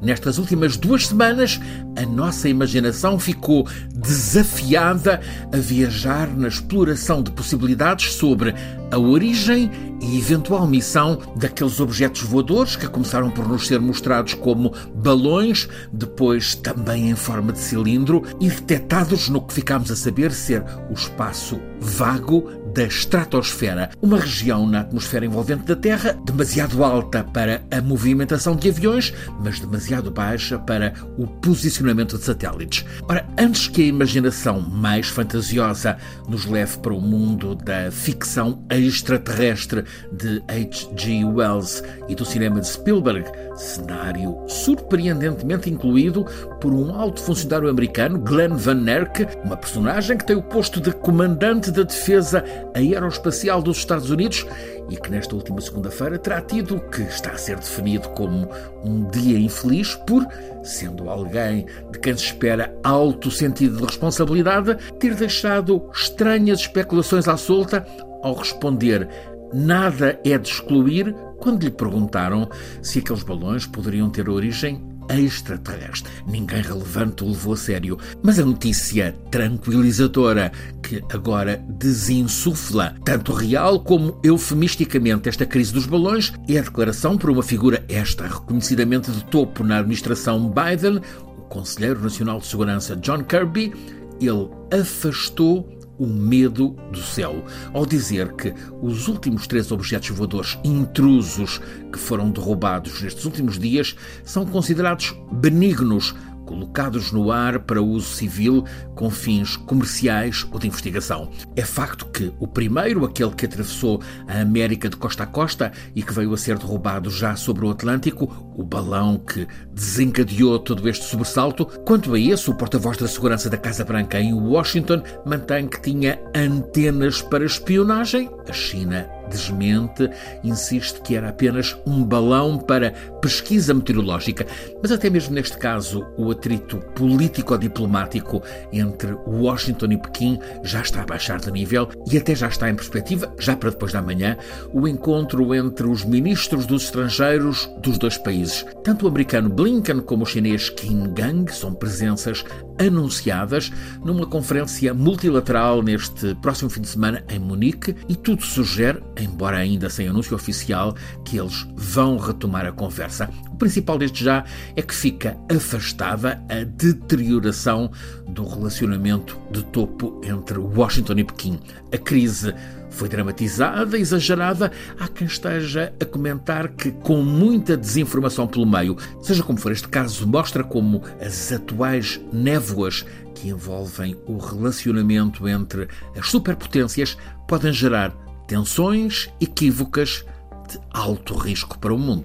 Nestas últimas duas semanas, a nossa imaginação ficou desafiada a viajar na exploração de possibilidades sobre a origem e eventual missão daqueles objetos voadores que começaram por nos ser mostrados como balões, depois também em forma de cilindro e detectados no que ficámos a saber ser o espaço vago da estratosfera, uma região na atmosfera envolvente da Terra demasiado alta para a movimentação de aviões, mas demasiado baixa para o posicionamento de satélites. Ora, antes que a imaginação mais fantasiosa nos leve para o mundo da ficção extraterrestre de H.G. Wells e do cinema de Spielberg, cenário surpreendentemente incluído por um alto funcionário americano, Glenn Van Erck, uma personagem que tem o posto de comandante da defesa aeroespacial dos Estados Unidos e que nesta última segunda-feira terá tido o que está a ser definido como um dia infeliz por, sendo alguém de quem se espera alto sentido de responsabilidade, ter deixado estranhas especulações à solta ao responder nada é de excluir quando lhe perguntaram se aqueles balões poderiam ter origem extraterrestre. Ninguém relevante o levou a sério. Mas a notícia tranquilizadora que agora desinsufla, tanto real como eufemisticamente, esta crise dos balões é a declaração por uma figura esta, reconhecidamente de topo na administração Biden, o Conselheiro Nacional de Segurança John Kirby. Ele afastou o medo do céu, ao dizer que os últimos três objetos voadores intrusos que foram derrubados nestes últimos dias são considerados benignos colocados no ar para uso civil com fins comerciais ou de investigação. É facto que o primeiro, aquele que atravessou a América de costa a costa e que veio a ser derrubado já sobre o Atlântico, o balão que desencadeou todo este sobressalto, quanto a esse, o porta-voz da segurança da Casa Branca em Washington mantém que tinha antenas para espionagem. A China desmente, insiste que era apenas um balão para pesquisa meteorológica. Mas até mesmo neste caso, o atrito político-diplomático entre Washington e Pequim já está a baixar de nível e até já está em perspectiva, já para depois da manhã, o encontro entre os ministros dos estrangeiros dos dois países. Tanto o americano Blinken como o chinês Qin Gang são presenças anunciadas numa conferência multilateral neste próximo fim de semana em Munique e tudo sugere, embora ainda sem anúncio oficial, que eles vão retomar a conversa. O principal desde já é que fica afastada a deterioração do relacionamento de topo entre Washington e Pequim. A crise foi dramatizada, exagerada. Há quem esteja a comentar que, com muita desinformação pelo meio, seja como for, este caso mostra como as atuais névoas que envolvem o relacionamento entre as superpotências podem gerar tensões equívocas de alto risco para o mundo.